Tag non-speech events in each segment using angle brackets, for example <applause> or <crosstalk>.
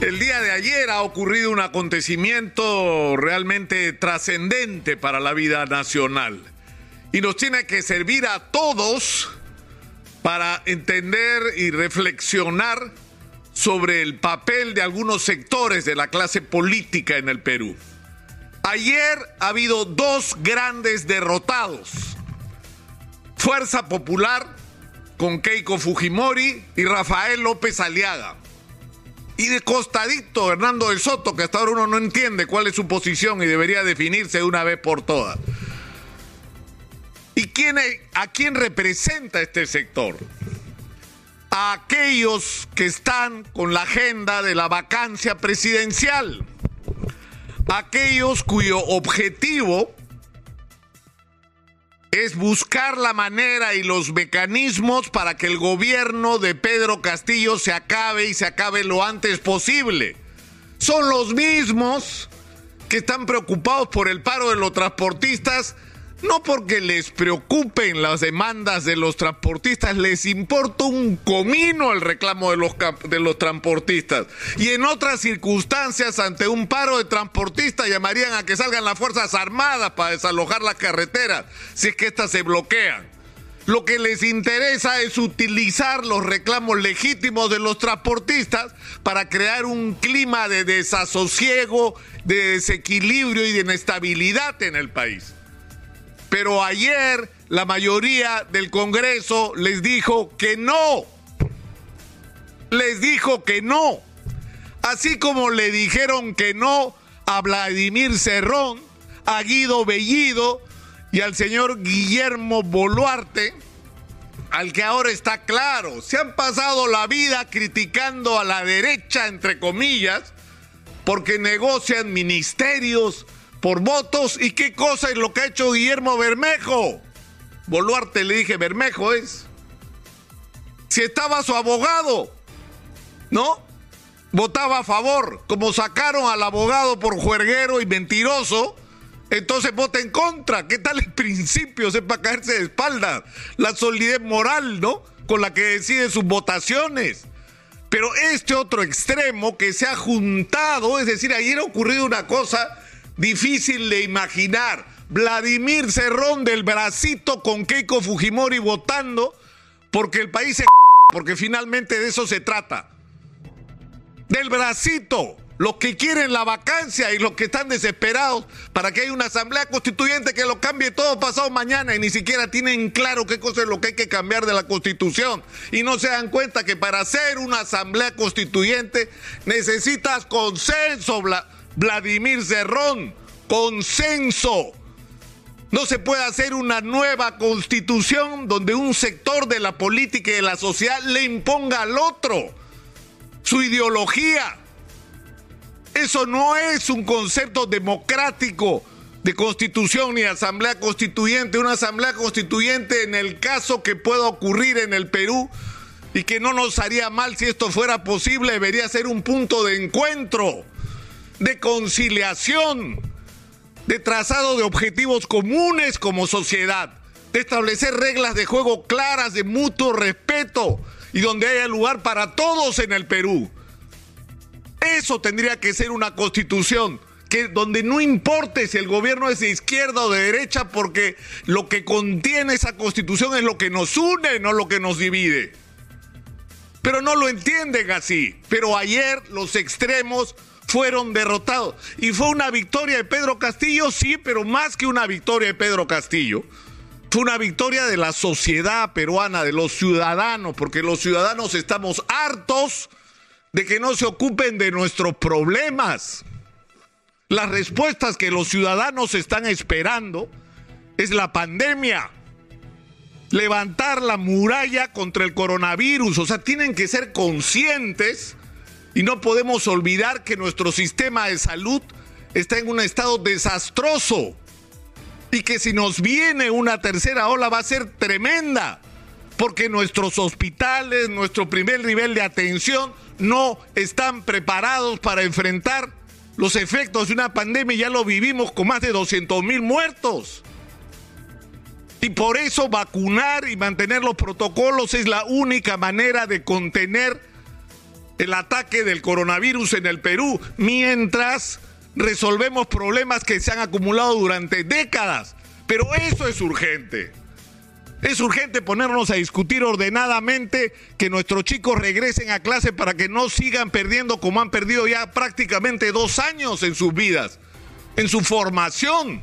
El día de ayer ha ocurrido un acontecimiento realmente trascendente para la vida nacional y nos tiene que servir a todos para entender y reflexionar sobre el papel de algunos sectores de la clase política en el Perú. Ayer ha habido dos grandes derrotados. Fuerza Popular con Keiko Fujimori y Rafael López Aliaga. Y de costadito, Hernando del Soto, que hasta ahora uno no entiende cuál es su posición y debería definirse de una vez por todas. ¿Y quién, a quién representa este sector? A aquellos que están con la agenda de la vacancia presidencial. Aquellos cuyo objetivo es buscar la manera y los mecanismos para que el gobierno de Pedro Castillo se acabe y se acabe lo antes posible. Son los mismos que están preocupados por el paro de los transportistas no porque les preocupen las demandas de los transportistas, les importa un comino el reclamo de los, de los transportistas. Y en otras circunstancias, ante un paro de transportistas, llamarían a que salgan las Fuerzas Armadas para desalojar las carreteras, si es que éstas se bloquean. Lo que les interesa es utilizar los reclamos legítimos de los transportistas para crear un clima de desasosiego, de desequilibrio y de inestabilidad en el país. Pero ayer la mayoría del Congreso les dijo que no. Les dijo que no. Así como le dijeron que no a Vladimir Cerrón, a Guido Bellido y al señor Guillermo Boluarte, al que ahora está claro, se han pasado la vida criticando a la derecha, entre comillas, porque negocian ministerios, por votos. ¿Y qué cosa es lo que ha hecho Guillermo Bermejo? Boluarte le dije, Bermejo es. Si estaba su abogado, ¿no? Votaba a favor. Como sacaron al abogado por juerguero y mentiroso, entonces vota en contra. ¿Qué tal el principio? Sepa caerse de espalda. La solidez moral, ¿no? Con la que decide sus votaciones. Pero este otro extremo que se ha juntado, es decir, ayer ha ocurrido una cosa difícil de imaginar. Vladimir Cerrón del bracito con Keiko Fujimori votando porque el país se... <laughs> porque finalmente de eso se trata. Del bracito. Los que quieren la vacancia y los que están desesperados para que haya una asamblea constituyente que lo cambie todo pasado mañana y ni siquiera tienen claro qué cosa es lo que hay que cambiar de la constitución. Y no se dan cuenta que para hacer una asamblea constituyente necesitas consenso, Vladimir Cerrón, consenso. No se puede hacer una nueva constitución donde un sector de la política y de la sociedad le imponga al otro su ideología. Eso no es un concepto democrático de constitución ni asamblea constituyente. Una asamblea constituyente en el caso que pueda ocurrir en el Perú y que no nos haría mal si esto fuera posible, debería ser un punto de encuentro de conciliación, de trazado de objetivos comunes como sociedad, de establecer reglas de juego claras, de mutuo respeto y donde haya lugar para todos en el Perú. Eso tendría que ser una constitución que donde no importe si el gobierno es de izquierda o de derecha, porque lo que contiene esa constitución es lo que nos une, no lo que nos divide. Pero no lo entienden así. Pero ayer los extremos fueron derrotados. Y fue una victoria de Pedro Castillo, sí, pero más que una victoria de Pedro Castillo. Fue una victoria de la sociedad peruana, de los ciudadanos, porque los ciudadanos estamos hartos de que no se ocupen de nuestros problemas. Las respuestas que los ciudadanos están esperando es la pandemia, levantar la muralla contra el coronavirus, o sea, tienen que ser conscientes y no podemos olvidar que nuestro sistema de salud está en un estado desastroso y que si nos viene una tercera ola va a ser tremenda, porque nuestros hospitales, nuestro primer nivel de atención no están preparados para enfrentar los efectos de una pandemia, ya lo vivimos con más de 200 mil muertos. Y por eso vacunar y mantener los protocolos es la única manera de contener el ataque del coronavirus en el Perú mientras resolvemos problemas que se han acumulado durante décadas. Pero eso es urgente. Es urgente ponernos a discutir ordenadamente que nuestros chicos regresen a clase para que no sigan perdiendo como han perdido ya prácticamente dos años en sus vidas, en su formación.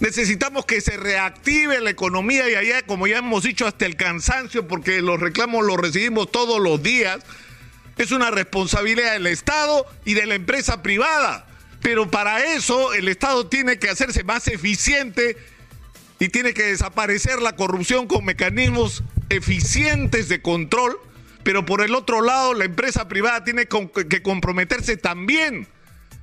Necesitamos que se reactive la economía y allá, como ya hemos dicho, hasta el cansancio, porque los reclamos los recibimos todos los días. Es una responsabilidad del Estado y de la empresa privada. Pero para eso el Estado tiene que hacerse más eficiente y tiene que desaparecer la corrupción con mecanismos eficientes de control. Pero por el otro lado, la empresa privada tiene que comprometerse también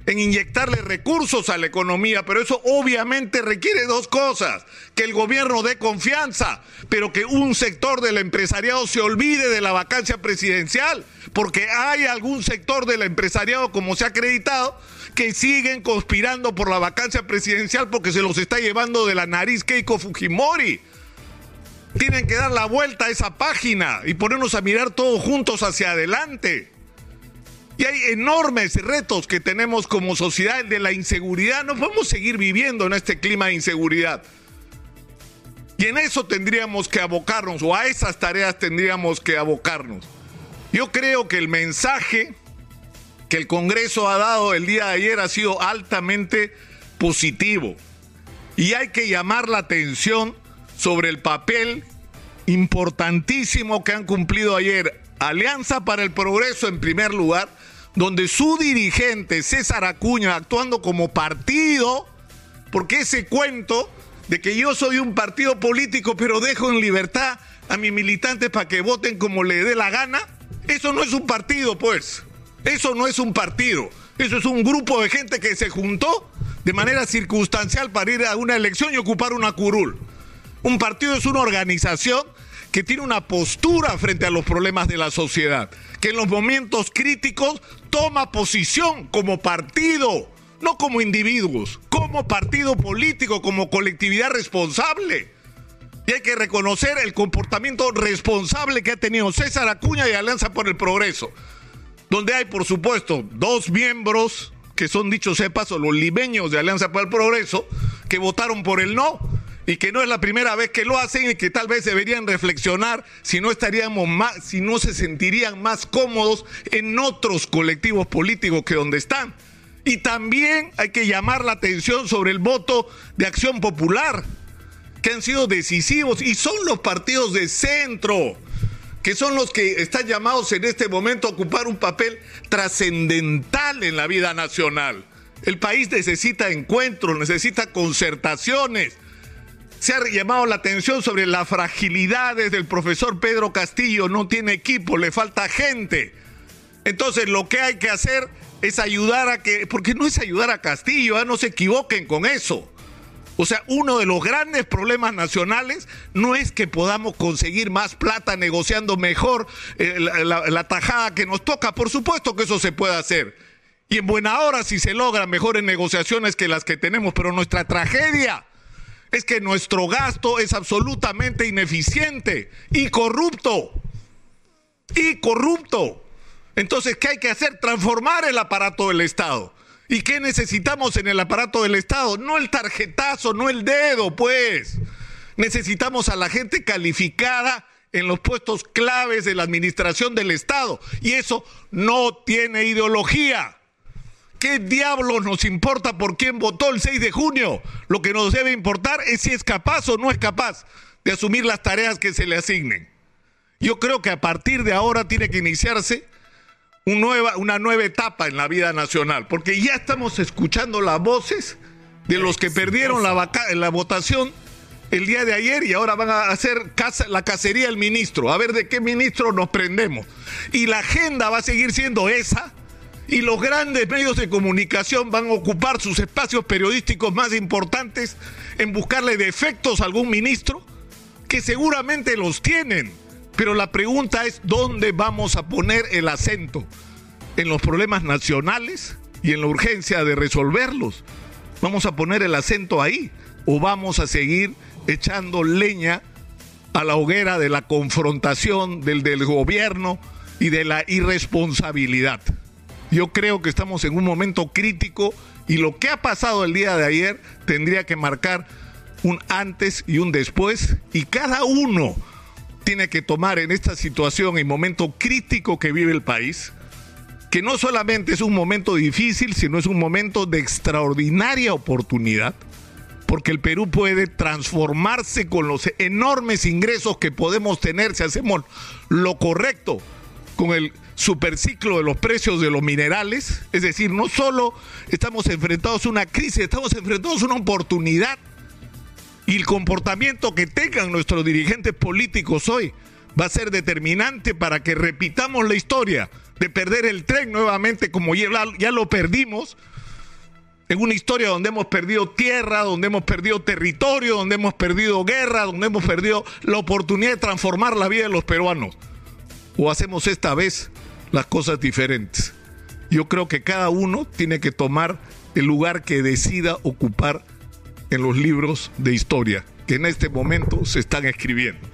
en inyectarle recursos a la economía, pero eso obviamente requiere dos cosas, que el gobierno dé confianza, pero que un sector del empresariado se olvide de la vacancia presidencial, porque hay algún sector del empresariado, como se ha acreditado, que siguen conspirando por la vacancia presidencial porque se los está llevando de la nariz Keiko Fujimori. Tienen que dar la vuelta a esa página y ponernos a mirar todos juntos hacia adelante. Y hay enormes retos que tenemos como sociedad de la inseguridad. No podemos seguir viviendo en este clima de inseguridad. Y en eso tendríamos que abocarnos, o a esas tareas tendríamos que abocarnos. Yo creo que el mensaje que el Congreso ha dado el día de ayer ha sido altamente positivo. Y hay que llamar la atención sobre el papel importantísimo que han cumplido ayer Alianza para el Progreso en primer lugar, donde su dirigente, César Acuña, actuando como partido, porque ese cuento de que yo soy un partido político pero dejo en libertad a mis militantes para que voten como le dé la gana, eso no es un partido, pues. Eso no es un partido. Eso es un grupo de gente que se juntó de manera circunstancial para ir a una elección y ocupar una curul. Un partido es una organización que tiene una postura frente a los problemas de la sociedad, que en los momentos críticos toma posición como partido, no como individuos, como partido político, como colectividad responsable. Y hay que reconocer el comportamiento responsable que ha tenido César Acuña y Alianza por el Progreso, donde hay, por supuesto, dos miembros que son dichos sea paso los limeños de Alianza por el Progreso, que votaron por el no y que no es la primera vez que lo hacen y que tal vez deberían reflexionar si no estaríamos más, si no se sentirían más cómodos en otros colectivos políticos que donde están. Y también hay que llamar la atención sobre el voto de acción popular, que han sido decisivos y son los partidos de centro, que son los que están llamados en este momento a ocupar un papel trascendental en la vida nacional. El país necesita encuentros, necesita concertaciones se ha llamado la atención sobre las fragilidades del profesor Pedro Castillo. No tiene equipo, le falta gente. Entonces lo que hay que hacer es ayudar a que, porque no es ayudar a Castillo, ¿eh? no se equivoquen con eso. O sea, uno de los grandes problemas nacionales no es que podamos conseguir más plata negociando mejor eh, la, la tajada que nos toca. Por supuesto que eso se puede hacer. Y en buena hora si se logran mejores negociaciones que las que tenemos, pero nuestra tragedia es que nuestro gasto es absolutamente ineficiente y corrupto. Y corrupto. Entonces, ¿qué hay que hacer? Transformar el aparato del Estado. ¿Y qué necesitamos en el aparato del Estado? No el tarjetazo, no el dedo, pues. Necesitamos a la gente calificada en los puestos claves de la administración del Estado. Y eso no tiene ideología. ¿Qué diablos nos importa por quién votó el 6 de junio? Lo que nos debe importar es si es capaz o no es capaz de asumir las tareas que se le asignen. Yo creo que a partir de ahora tiene que iniciarse una nueva etapa en la vida nacional, porque ya estamos escuchando las voces de los que perdieron la, votación el día de ayer y ahora van a hacer la cacería del ministro, a ver de qué ministro nos prendemos. Y la agenda va a seguir siendo esa y los grandes medios de comunicación van a ocupar sus espacios periodísticos más importantes en buscarle defectos a algún ministro, que seguramente los tienen. Pero la pregunta es, ¿dónde vamos a poner el acento? ¿En los problemas nacionales y en la urgencia de resolverlos? ¿Vamos a poner el acento ahí? ¿O vamos a seguir echando leña a la hoguera de la confrontación del, gobierno? y de la irresponsabilidad. Yo creo que estamos en un momento crítico y lo que ha pasado el día de ayer tendría que marcar un antes y un después y cada uno tiene que tomar en esta situación y momento crítico que vive el país, que no solamente es un momento difícil, sino es un momento de extraordinaria oportunidad, porque el Perú puede transformarse con los enormes ingresos que podemos tener si hacemos lo correcto con el superciclo de los precios de los minerales, es decir, no solo estamos enfrentados a una crisis, estamos enfrentados a una oportunidad y el comportamiento que tengan nuestros dirigentes políticos hoy va a ser determinante para que repitamos la historia de perder el tren nuevamente como ya, ya lo perdimos en una historia donde hemos perdido tierra, donde hemos perdido territorio, donde hemos perdido guerra, donde hemos perdido la oportunidad de transformar la vida de los peruanos. O hacemos esta vez las cosas diferentes. Yo creo que cada uno tiene que tomar el lugar que decida ocupar en los libros de historia que en este momento se están escribiendo.